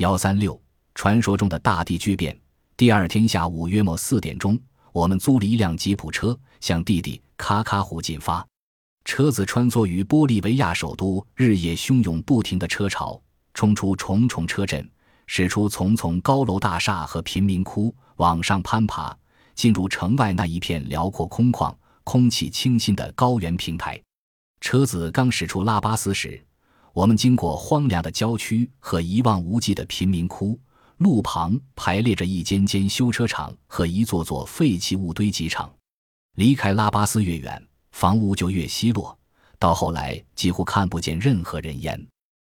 幺三六，传说中的大地巨变。第二天下午约莫四点钟，我们租了一辆吉普车，向弟弟卡卡湖进发。车子穿梭于玻利维亚首都日夜汹涌不停的车潮，冲出重重车阵，驶出丛丛高楼大厦和贫民窟，往上攀爬，进入城外那一片辽阔空旷、空气清新的高原平台。车子刚驶出拉巴斯时，我们经过荒凉的郊区和一望无际的贫民窟，路旁排列着一间间修车厂和一座座废弃物堆积场。离开拉巴斯越远。房屋就越稀落，到后来几乎看不见任何人烟。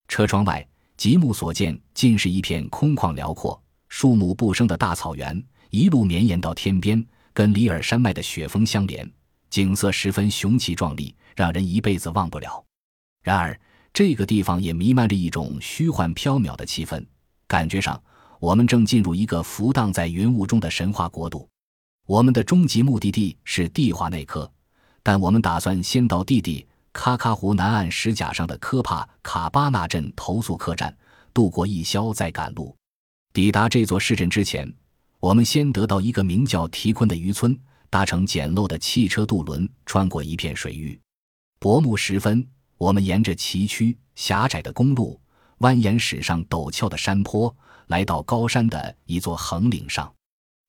车窗外，极目所见尽是一片空旷辽阔、树木不生的大草原，一路绵延到天边，跟里尔山脉的雪峰相连，景色十分雄奇壮丽，让人一辈子忘不了。然而，这个地方也弥漫着一种虚幻缥缈的气氛，感觉上我们正进入一个浮荡在云雾中的神话国度。我们的终极目的地是蒂华内科。但我们打算先到弟弟卡卡湖南岸石甲上的科帕卡巴纳镇投宿客栈，度过一宵，再赶路。抵达这座市镇之前，我们先得到一个名叫提昆的渔村，搭乘简陋的汽车渡轮，穿过一片水域。薄暮时分，我们沿着崎岖狭窄的公路，蜿蜒驶上陡峭的山坡，来到高山的一座横岭上，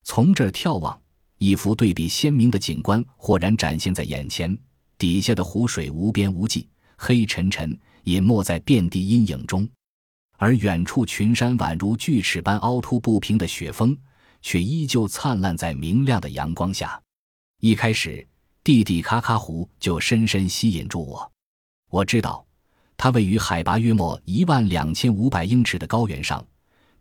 从这儿眺望。一幅对比鲜明的景观豁然展现在眼前，底下的湖水无边无际，黑沉沉，隐没在遍地阴影中；而远处群山宛如锯齿般凹凸不平的雪峰，却依旧灿烂在明亮的阳光下。一开始，弟弟卡卡湖就深深吸引住我。我知道，它位于海拔约莫一万两千五百英尺的高原上，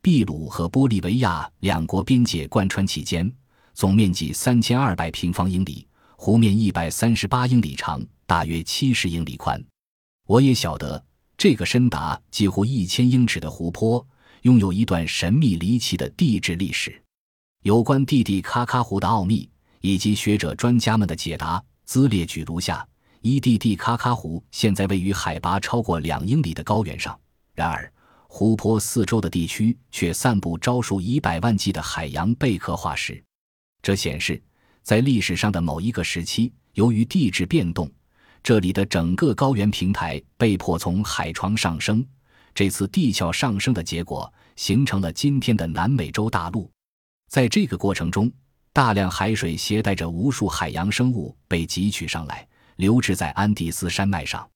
秘鲁和玻利维亚两国边界贯穿其间。总面积三千二百平方英里，湖面一百三十八英里长，大约七十英里宽。我也晓得，这个深达几乎一千英尺的湖泊，拥有一段神秘离奇的地质历史。有关蒂蒂卡卡湖的奥秘，以及学者专家们的解答，兹列举如下：一、蒂蒂卡卡湖现在位于海拔超过两英里的高原上，然而湖泊四周的地区却散布招数以百万计的海洋贝壳化石。这显示，在历史上的某一个时期，由于地质变动，这里的整个高原平台被迫从海床上升。这次地壳上升的结果，形成了今天的南美洲大陆。在这个过程中，大量海水携带着无数海洋生物被汲取上来，流置在安第斯山脉上。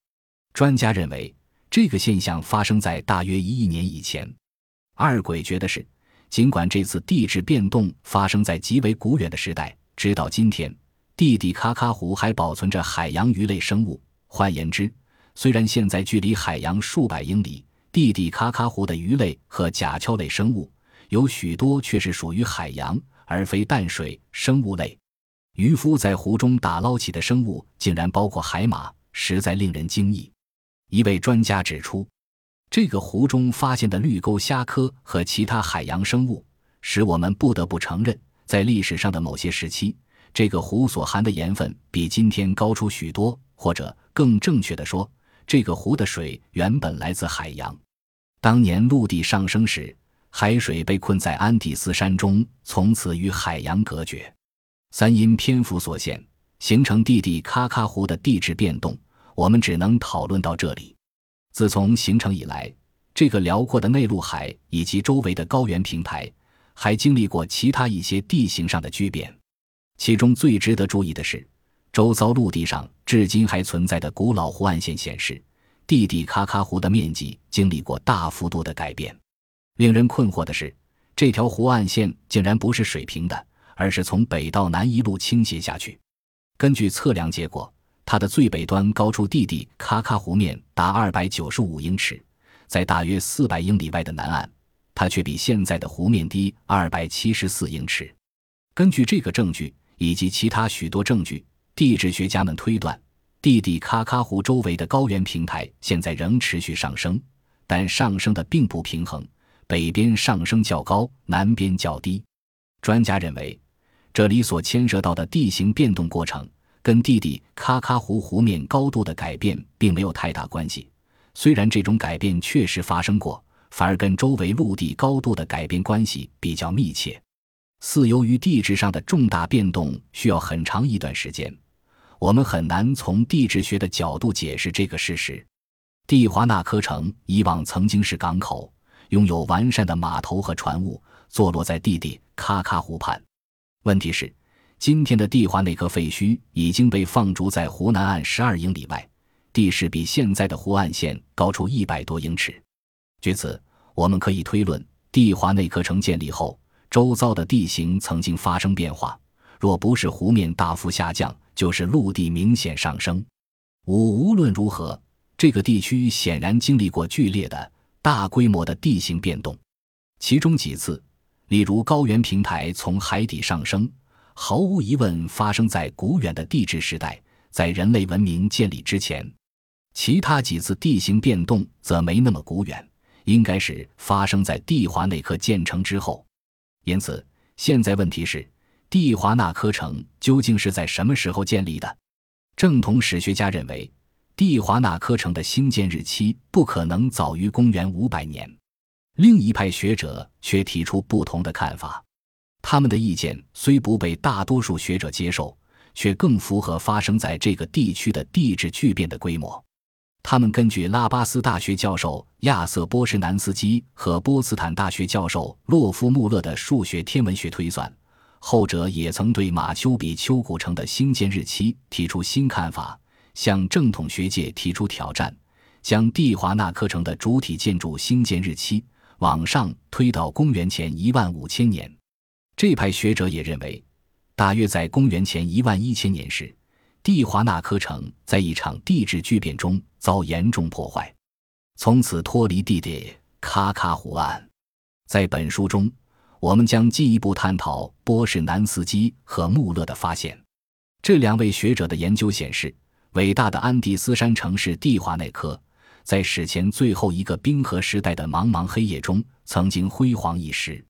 专家认为，这个现象发生在大约一亿年以前。二鬼觉得是。尽管这次地质变动发生在极为古远的时代，直到今天，蒂蒂卡卡湖还保存着海洋鱼类生物。换言之，虽然现在距离海洋数百英里，蒂蒂卡卡湖的鱼类和甲壳类生物有许多却是属于海洋而非淡水生物类。渔夫在湖中打捞起的生物竟然包括海马，实在令人惊异。一位专家指出。这个湖中发现的绿钩虾科和其他海洋生物，使我们不得不承认，在历史上的某些时期，这个湖所含的盐分比今天高出许多。或者更正确的说，这个湖的水原本来自海洋。当年陆地上升时，海水被困在安第斯山中，从此与海洋隔绝。三因篇幅所限，形成蒂蒂卡卡湖的地质变动，我们只能讨论到这里。自从形成以来，这个辽阔的内陆海以及周围的高原平台，还经历过其他一些地形上的巨变。其中最值得注意的是，周遭陆地上至今还存在的古老湖岸线显示，蒂蒂卡卡湖的面积经历过大幅度的改变。令人困惑的是，这条湖岸线竟然不是水平的，而是从北到南一路倾斜下去。根据测量结果。它的最北端高出地底卡卡湖面达二百九十五英尺，在大约四百英里外的南岸，它却比现在的湖面低二百七十四英尺。根据这个证据以及其他许多证据，地质学家们推断，地底卡卡湖周围的高原平台现在仍持续上升，但上升的并不平衡，北边上升较高，南边较低。专家认为，这里所牵涉到的地形变动过程。跟弟弟喀喀湖湖面高度的改变并没有太大关系，虽然这种改变确实发生过，反而跟周围陆地高度的改变关系比较密切。似由于地质上的重大变动需要很长一段时间，我们很难从地质学的角度解释这个事实。蒂华纳科城以往曾经是港口，拥有完善的码头和船坞，坐落在地底喀喀湖畔。问题是，今天的蒂华那颗废墟已经被放逐在湖南岸十二英里外，地势比现在的湖岸线高出一百多英尺。据此，我们可以推论，蒂华内科城建立后，周遭的地形曾经发生变化。若不是湖面大幅下降，就是陆地明显上升。五无论如何，这个地区显然经历过剧烈的大规模的地形变动，其中几次，例如高原平台从海底上升，毫无疑问发生在古远的地质时代，在人类文明建立之前；其他几次地形变动则没那么古远。应该是发生在蒂华那颗建成之后，因此现在问题是，蒂华那科城究竟是在什么时候建立的？正统史学家认为，蒂华那科城的兴建日期不可能早于公元五百年。另一派学者却提出不同的看法，他们的意见虽不被大多数学者接受，却更符合发生在这个地区的地质巨变的规模。他们根据拉巴斯大学教授亚瑟·波什南斯基和波茨坦大学教授洛夫穆勒的数学天文学推算，后者也曾对马丘比丘古城的兴建日期提出新看法，向正统学界提出挑战，将蒂华纳科城的主体建筑兴建日期往上推到公元前一万五千年。这派学者也认为，大约在公元前一万一千年时。蒂华纳科城在一场地质巨变中遭严重破坏，从此脱离地底喀喀湖岸。在本书中，我们将进一步探讨波士南斯基和穆勒的发现。这两位学者的研究显示，伟大的安第斯山城市蒂华内科，在史前最后一个冰河时代的茫茫黑夜中，曾经辉煌一时。